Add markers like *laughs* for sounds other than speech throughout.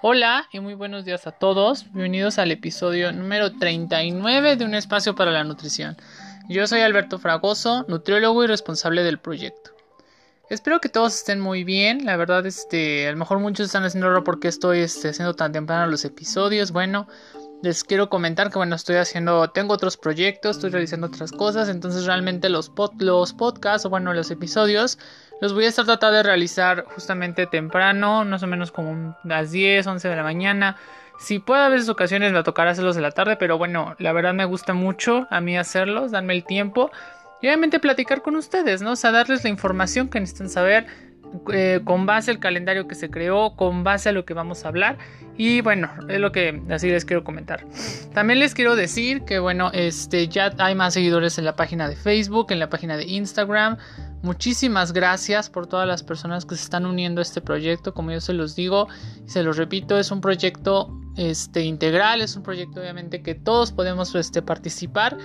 Hola y muy buenos días a todos. Bienvenidos al episodio número 39 de Un Espacio para la Nutrición. Yo soy Alberto Fragoso, nutriólogo y responsable del proyecto. Espero que todos estén muy bien. La verdad, este, a lo mejor muchos están haciendo raro porque estoy este, haciendo tan temprano los episodios. Bueno, les quiero comentar que bueno, estoy haciendo, tengo otros proyectos, estoy realizando otras cosas, entonces realmente los, los podcasts o bueno, los episodios los voy a estar tratando de realizar justamente temprano, más o menos como las 10, 11 de la mañana. Si puede a veces ocasiones me tocará hacerlos de la tarde, pero bueno, la verdad me gusta mucho a mí hacerlos, darme el tiempo y obviamente platicar con ustedes, ¿no? O sea, darles la información que necesitan saber eh, con base al calendario que se creó, con base a lo que vamos a hablar. Y bueno, es lo que así les quiero comentar. También les quiero decir que bueno, este ya hay más seguidores en la página de Facebook, en la página de Instagram. Muchísimas gracias por todas las personas que se están uniendo a este proyecto. Como yo se los digo y se los repito, es un proyecto este, integral, es un proyecto obviamente que todos podemos este, participar.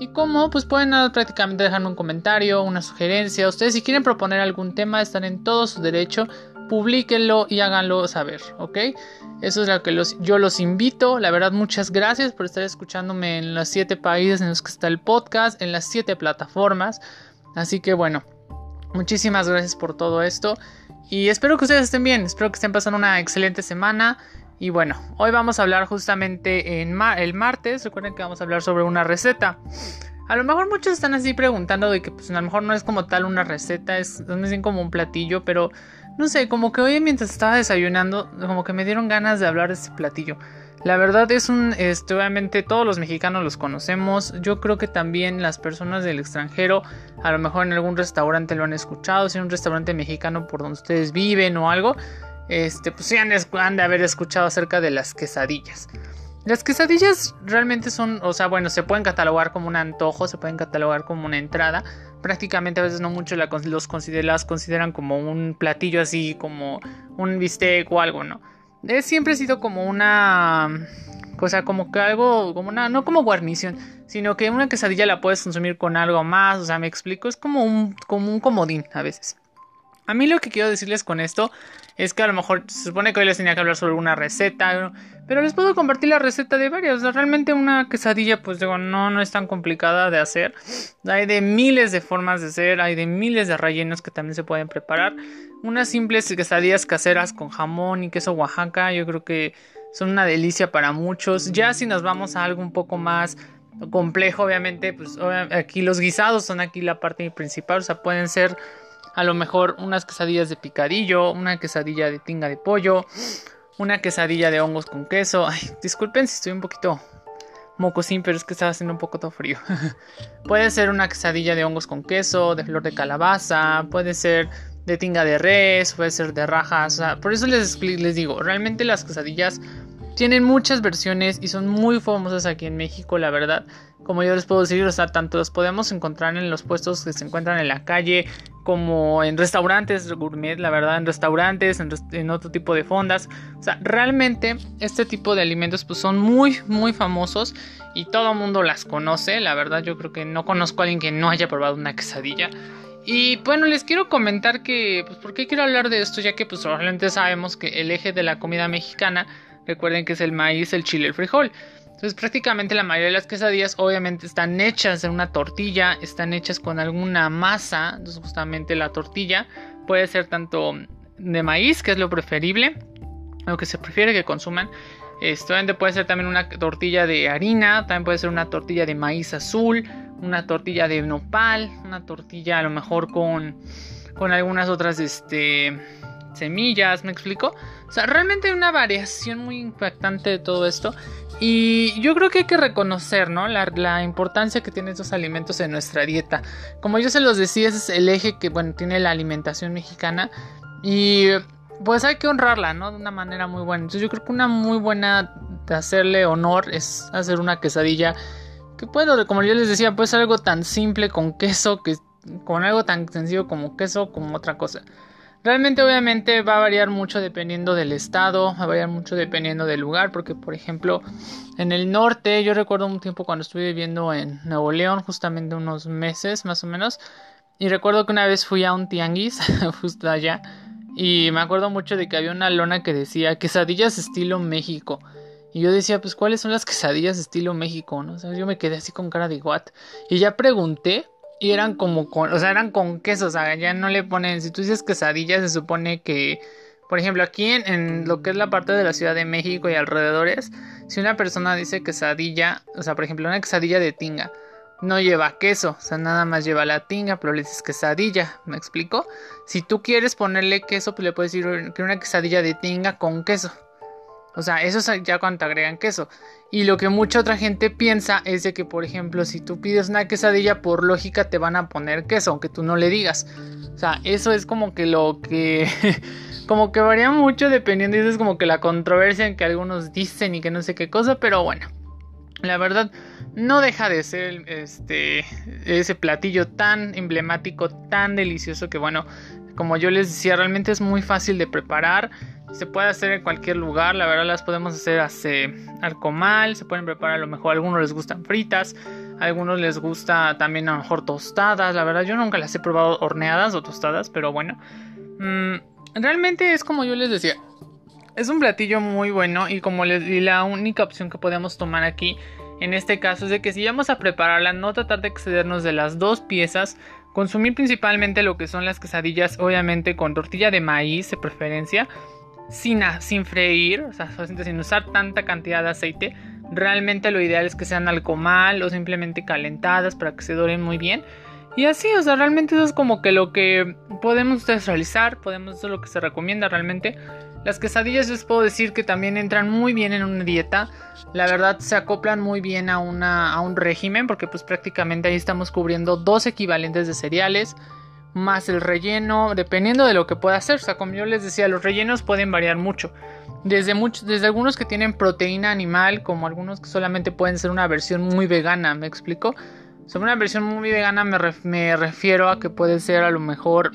Y como, pues pueden prácticamente dejarme un comentario, una sugerencia. Ustedes si quieren proponer algún tema están en todo su derecho. Publíquenlo y háganlo saber, ¿ok? Eso es lo que los, yo los invito. La verdad, muchas gracias por estar escuchándome en los siete países en los que está el podcast, en las siete plataformas. Así que bueno, muchísimas gracias por todo esto. Y espero que ustedes estén bien, espero que estén pasando una excelente semana. Y bueno, hoy vamos a hablar justamente en el martes. Recuerden que vamos a hablar sobre una receta. A lo mejor muchos están así preguntando de que pues a lo mejor no es como tal una receta, es más bien como un platillo, pero no sé, como que hoy mientras estaba desayunando, como que me dieron ganas de hablar de este platillo. La verdad es un, este, obviamente todos los mexicanos los conocemos, yo creo que también las personas del extranjero, a lo mejor en algún restaurante lo han escuchado, si es un restaurante mexicano por donde ustedes viven o algo, este, pues sí han, de haber escuchado acerca de las quesadillas. Las quesadillas realmente son, o sea, bueno, se pueden catalogar como un antojo, se pueden catalogar como una entrada. Prácticamente a veces no mucho los las consideran como un platillo así, como un bistec o algo, ¿no? Es, siempre sido como una cosa, como que algo, como una, no como guarnición, sino que una quesadilla la puedes consumir con algo más, o sea, me explico, es como un, como un comodín a veces. A mí lo que quiero decirles con esto es que a lo mejor se supone que hoy les tenía que hablar sobre una receta, pero les puedo compartir la receta de varias. realmente una quesadilla, pues digo, no, no es tan complicada de hacer. Hay de miles de formas de hacer, hay de miles de rellenos que también se pueden preparar. Unas simples quesadillas caseras con jamón y queso Oaxaca, yo creo que son una delicia para muchos. Ya si nos vamos a algo un poco más complejo, obviamente, pues aquí los guisados son aquí la parte principal, o sea, pueden ser a lo mejor unas quesadillas de picadillo, una quesadilla de tinga de pollo, una quesadilla de hongos con queso. Ay, disculpen si estoy un poquito mocosín, pero es que estaba haciendo un poco todo frío. *laughs* puede ser una quesadilla de hongos con queso, de flor de calabaza, puede ser de tinga de res, puede ser de rajas. por eso les, les digo, realmente las quesadillas tienen muchas versiones y son muy famosas aquí en México, la verdad. Como yo les puedo decir, o sea, tanto los podemos encontrar en los puestos que se encuentran en la calle, como en restaurantes gourmet, la verdad, en restaurantes, en, otro tipo de fondas. O sea, realmente este tipo de alimentos pues son muy, muy famosos y todo el mundo las conoce. La verdad, yo creo que no conozco a alguien que no haya probado una quesadilla. Y bueno, les quiero comentar que, pues, ¿por qué quiero hablar de esto? Ya que, pues, probablemente sabemos que el eje de la comida mexicana Recuerden que es el maíz, el chile, el frijol. Entonces prácticamente la mayoría de las quesadillas obviamente están hechas en una tortilla, están hechas con alguna masa. Entonces justamente la tortilla puede ser tanto de maíz, que es lo preferible, lo que se prefiere que consuman. Esto puede ser también una tortilla de harina, también puede ser una tortilla de maíz azul, una tortilla de nopal, una tortilla a lo mejor con, con algunas otras este, semillas, ¿me explico? O sea, realmente hay una variación muy impactante de todo esto. Y yo creo que hay que reconocer, ¿no? La, importancia que tienen estos alimentos en nuestra dieta. Como yo se los decía, ese es el eje que, bueno, tiene la alimentación mexicana. Y pues hay que honrarla, ¿no? De una manera muy buena. Entonces yo creo que una muy buena de hacerle honor es hacer una quesadilla. Que puedo, como yo les decía, puede ser algo tan simple con queso, que con algo tan sencillo como queso, como otra cosa. Realmente obviamente va a variar mucho dependiendo del estado, va a variar mucho dependiendo del lugar, porque por ejemplo en el norte yo recuerdo un tiempo cuando estuve viviendo en Nuevo León, justamente unos meses más o menos, y recuerdo que una vez fui a un tianguis *laughs* justo allá Y me acuerdo mucho de que había una lona que decía quesadillas estilo México. Y yo decía, pues, ¿cuáles son las quesadillas estilo México? ¿no? O sea, yo me quedé así con cara de what. Y ya pregunté y eran como con, o sea, eran con queso, o sea, ya no le ponen, si tú dices quesadillas, se supone que, por ejemplo, aquí en, en, lo que es la parte de la Ciudad de México y alrededores, si una persona dice quesadilla, o sea, por ejemplo, una quesadilla de tinga, no lleva queso, o sea, nada más lleva la tinga, pero le dices quesadilla, ¿me explico? Si tú quieres ponerle queso, pues le puedes decir que una quesadilla de tinga con queso. O sea, eso es ya cuando agregan queso. Y lo que mucha otra gente piensa es de que, por ejemplo, si tú pides una quesadilla, por lógica te van a poner queso, aunque tú no le digas. O sea, eso es como que lo que... *laughs* como que varía mucho dependiendo, eso es como que la controversia en que algunos dicen y que no sé qué cosa, pero bueno. La verdad, no deja de ser este ese platillo tan emblemático, tan delicioso que bueno, como yo les decía, realmente es muy fácil de preparar. Se puede hacer en cualquier lugar, la verdad las podemos hacer hace al comal, se pueden preparar a lo mejor, a algunos les gustan fritas, a algunos les gusta también a lo mejor tostadas, la verdad yo nunca las he probado horneadas o tostadas, pero bueno, mm, realmente es como yo les decía, es un platillo muy bueno y como les di la única opción que podemos tomar aquí en este caso es de que si vamos a prepararla no tratar de excedernos de las dos piezas consumir principalmente lo que son las quesadillas obviamente con tortilla de maíz de preferencia sin, sin freír, o sea, sin usar tanta cantidad de aceite. Realmente lo ideal es que sean al comal o simplemente calentadas para que se doren muy bien. Y así, o sea, realmente eso es como que lo que podemos ustedes realizar, podemos hacer lo que se recomienda realmente. Las quesadillas les puedo decir que también entran muy bien en una dieta. La verdad se acoplan muy bien a, una, a un régimen porque pues prácticamente ahí estamos cubriendo dos equivalentes de cereales más el relleno, dependiendo de lo que pueda hacer. O sea, como yo les decía, los rellenos pueden variar mucho. Desde, desde algunos que tienen proteína animal, como algunos que solamente pueden ser una versión muy vegana, ¿me explico? Sobre una versión muy vegana me, me refiero a que puede ser a lo mejor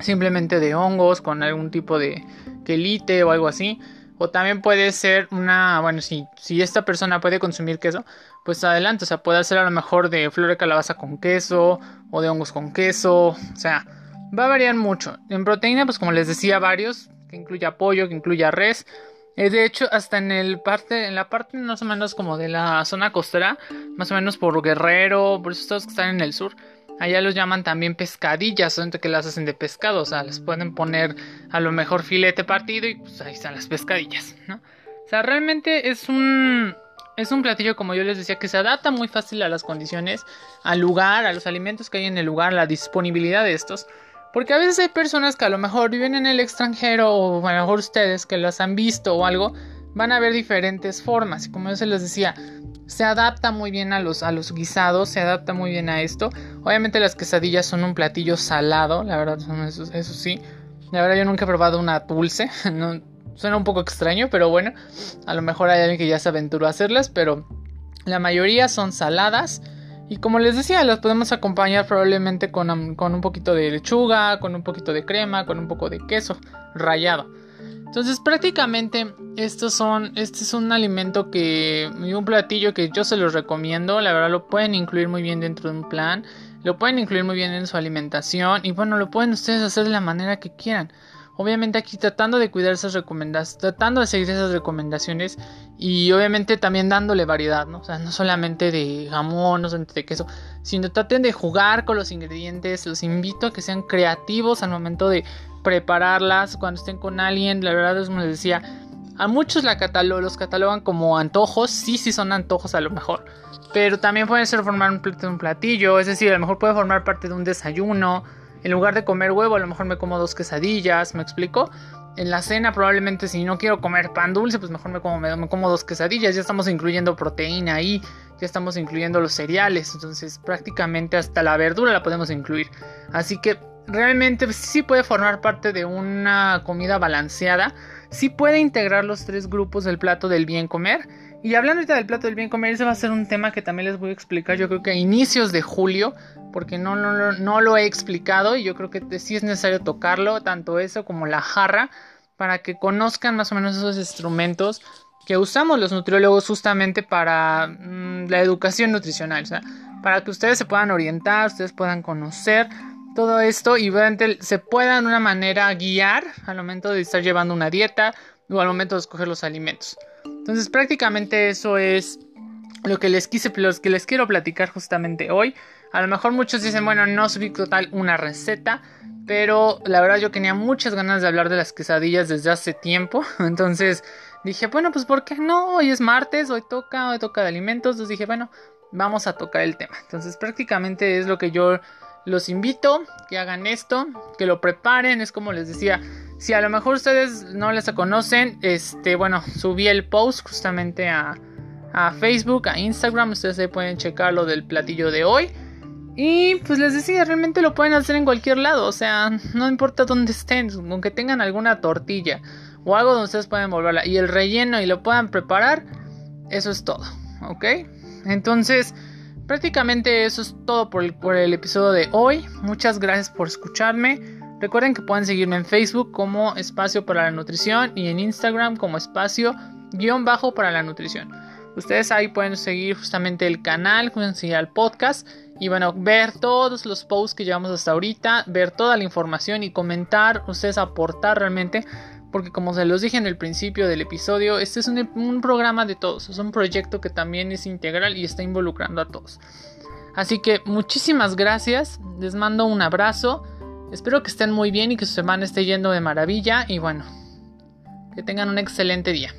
simplemente de hongos con algún tipo de quelite o algo así. O también puede ser una, bueno, si, si esta persona puede consumir queso, pues adelante, o sea, puede ser a lo mejor de flor de calabaza con queso o de hongos con queso, o sea, va a variar mucho. En proteína, pues como les decía, varios, que incluya pollo, que incluya res. Eh, de hecho, hasta en el parte, en la parte más o menos como de la zona costera, más o menos por Guerrero, por esos estados que están en el sur, allá los llaman también pescadillas, son que las hacen de pescado, o sea, les pueden poner a lo mejor filete partido y pues ahí están las pescadillas, ¿no? O sea, realmente es un es un platillo, como yo les decía, que se adapta muy fácil a las condiciones, al lugar, a los alimentos que hay en el lugar, la disponibilidad de estos. Porque a veces hay personas que a lo mejor viven en el extranjero o a lo mejor ustedes que las han visto o algo, van a ver diferentes formas. Como yo se les decía, se adapta muy bien a los, a los guisados, se adapta muy bien a esto. Obviamente las quesadillas son un platillo salado, la verdad, eso, sí. La verdad yo nunca he probado una dulce, *laughs* Suena un poco extraño, pero bueno, a lo mejor hay alguien que ya se aventuró a hacerlas, pero la mayoría son saladas. Y como les decía, las podemos acompañar probablemente con, un poquito de lechuga, con un poquito de crema, con un poco de queso rallado. Entonces prácticamente estos son, este es un alimento que, un platillo que yo se los recomiendo, la verdad lo pueden incluir muy bien dentro de un plan, lo pueden incluir muy bien en su alimentación. Y bueno, lo pueden ustedes hacer de la manera que quieran. Obviamente aquí tratando de cuidar esas recomendaciones, tratando de seguir esas recomendaciones. Y obviamente también dándole variedad, ¿no? O sea, no solamente de jamón, no solamente de queso, sino traten de jugar con los ingredientes, los invito a que sean creativos al momento de prepararlas, cuando estén con alguien, la verdad es como les decía, a muchos la los catalogan como antojos, sí, sí son antojos a lo mejor, pero también pueden ser formar un, un platillo, es decir, a lo mejor puede formar parte de un desayuno, en lugar de comer huevo, a lo mejor me como dos quesadillas, ¿me explico? En la cena probablemente si no quiero comer pan dulce, pues mejor me como, me, como dos quesadillas. Ya estamos incluyendo proteína ahí, ya estamos incluyendo los cereales. Entonces prácticamente hasta la verdura la podemos incluir. Así que realmente sí puede formar parte de una comida balanceada. Sí puede integrar los tres grupos del plato del bien comer y hablando ahorita del plato del bien comer, ese va a ser un tema que también les voy a explicar, yo creo que a inicios de julio, porque no, no, no lo he explicado y yo creo que sí es necesario tocarlo, tanto eso como la jarra, para que conozcan más o menos esos instrumentos que usamos los nutriólogos justamente para mm, la educación nutricional, o sea, para que ustedes se puedan orientar, ustedes puedan conocer todo esto y se puedan de una manera guiar al momento de estar llevando una dieta o al momento de escoger los alimentos. Entonces prácticamente eso es lo que les quise, los que les quiero platicar justamente hoy. A lo mejor muchos dicen, bueno, no subí total una receta, pero la verdad yo tenía muchas ganas de hablar de las quesadillas desde hace tiempo. *laughs* Entonces dije, bueno, pues ¿por qué no? Hoy es martes, hoy toca, hoy toca de alimentos. Entonces dije, bueno, vamos a tocar el tema. Entonces prácticamente es lo que yo los invito, que hagan esto, que lo preparen. Es como les decía, si a lo mejor ustedes no les conocen, este, bueno, subí el post justamente a, a Facebook, a Instagram. Ustedes ahí pueden checar lo del platillo de hoy. Y pues les decía, realmente lo pueden hacer en cualquier lado, o sea, no importa dónde estén, aunque tengan alguna tortilla o algo donde ustedes pueden volverla y el relleno y lo puedan preparar, eso es todo, ¿ok? Entonces, prácticamente eso es todo por el, episodio de hoy. Muchas gracias por escucharme. Recuerden que pueden seguirme en Facebook como Espacio para la Nutrición y en Instagram como Espacio guion bajo para la Nutrición. Ustedes ahí pueden seguir justamente el canal, pueden seguir al podcast y bueno, ver todos los posts que llevamos hasta ahorita, ver toda la información y comentar, ustedes aportar realmente, porque como se los dije en el principio del episodio, este es un, programa de todos, es un proyecto que también es integral y está involucrando a todos. Así que muchísimas gracias, les mando un abrazo, espero que estén muy bien y que su semana esté yendo de maravilla y bueno, que tengan un excelente día.